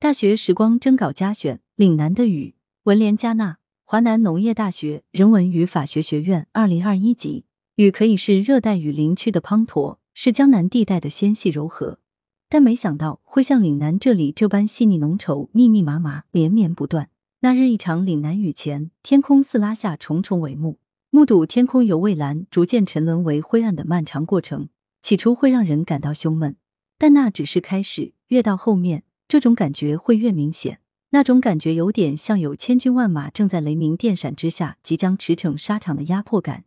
大学时光征稿加选，岭南的雨，文联加纳，华南农业大学人文与法学学院，二零二一级。雨可以是热带雨林区的滂沱，是江南地带的纤细柔和，但没想到会像岭南这里这般细腻浓稠、密密麻麻、连绵不断。那日一场岭南雨前，天空似拉下重重帷幕，目睹天空由蔚蓝逐渐沉沦为灰暗的漫长过程。起初会让人感到胸闷，但那只是开始，越到后面，这种感觉会越明显。那种感觉有点像有千军万马正在雷鸣电闪之下即将驰骋沙场的压迫感。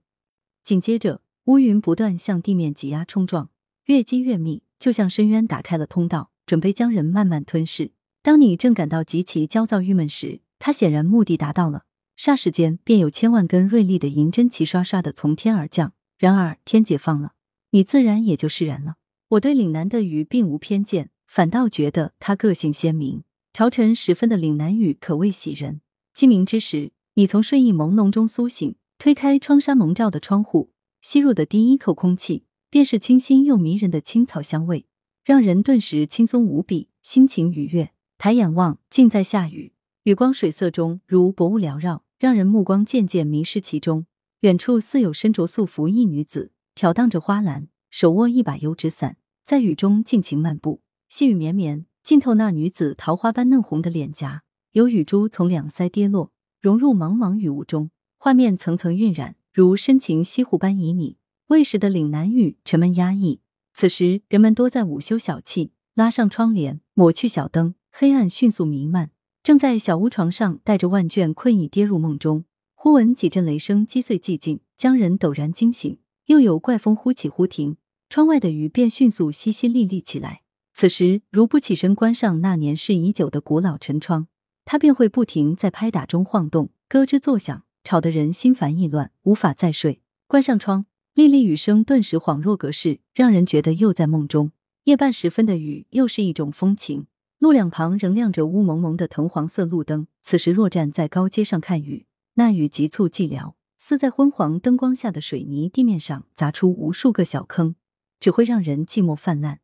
紧接着，乌云不断向地面挤压冲撞，越积越密，就像深渊打开了通道，准备将人慢慢吞噬。当你正感到极其焦躁郁闷时，它显然目的达到了，霎时间便有千万根锐利的银针齐刷刷的从天而降。然而天解放了，你自然也就释然了。我对岭南的雨并无偏见，反倒觉得他个性鲜明。朝晨时分的岭南雨可谓喜人。鸡鸣之时，你从睡意朦胧中苏醒。推开窗纱蒙罩的窗户，吸入的第一口空气便是清新又迷人的青草香味，让人顿时轻松无比，心情愉悦。抬眼望，尽在下雨，雨光水色中如薄雾缭绕，让人目光渐渐迷失其中。远处似有身着素服一女子，挑荡着花篮，手握一把油纸伞，在雨中尽情漫步。细雨绵绵，浸透那女子桃花般嫩红的脸颊，有雨珠从两腮跌落，融入茫茫雨雾中。画面层层晕染，如深情西湖般旖旎。未时的岭南雨沉闷压抑，此时人们多在午休小憩，拉上窗帘，抹去小灯，黑暗迅速弥漫。正在小屋床上带着万卷困意跌入梦中，忽闻几阵雷声击碎寂静，将人陡然惊醒。又有怪风忽起忽停，窗外的雨便迅速淅淅沥沥起来。此时如不起身关上那年事已久的古老陈窗，它便会不停在拍打中晃动，咯吱作响。吵得人心烦意乱，无法再睡。关上窗，沥沥雨声顿时恍若隔世，让人觉得又在梦中。夜半时分的雨，又是一种风情。路两旁仍亮着乌蒙蒙的藤黄色路灯。此时若站在高街上看雨，那雨急促寂寥，似在昏黄灯光下的水泥地面上砸出无数个小坑，只会让人寂寞泛滥。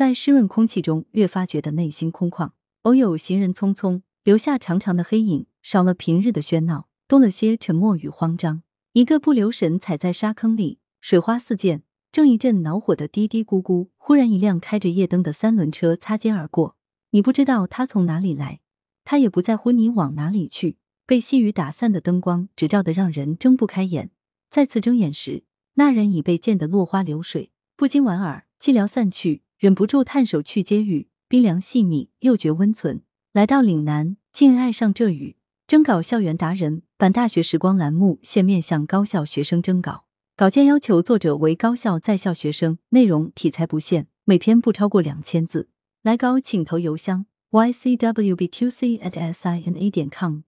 在湿润空气中，越发觉得内心空旷。偶有行人匆匆，留下长长的黑影，少了平日的喧闹。多了些沉默与慌张，一个不留神踩在沙坑里，水花四溅，正一阵恼火的嘀嘀咕咕。忽然，一辆开着夜灯的三轮车擦肩而过，你不知道他从哪里来，他也不在乎你往哪里去。被细雨打散的灯光只照得让人睁不开眼，再次睁眼时，那人已被溅得落花流水，不禁莞尔。寂寥散去，忍不住探手去接雨，冰凉细腻，又觉温存。来到岭南，竟爱上这雨。征稿校园达人，版大学时光栏目现面向高校学生征稿，稿件要求作者为高校在校学生，内容题材不限，每篇不超过两千字。来稿请投邮箱 ycwbqc@sina 点 com，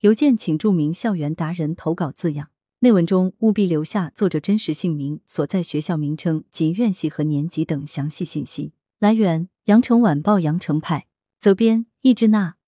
邮件请注明“校园达人投稿”字样。内文中务必留下作者真实姓名、所在学校名称及院系和年级等详细信息。来源：羊城晚报羊城派，责编：易志娜。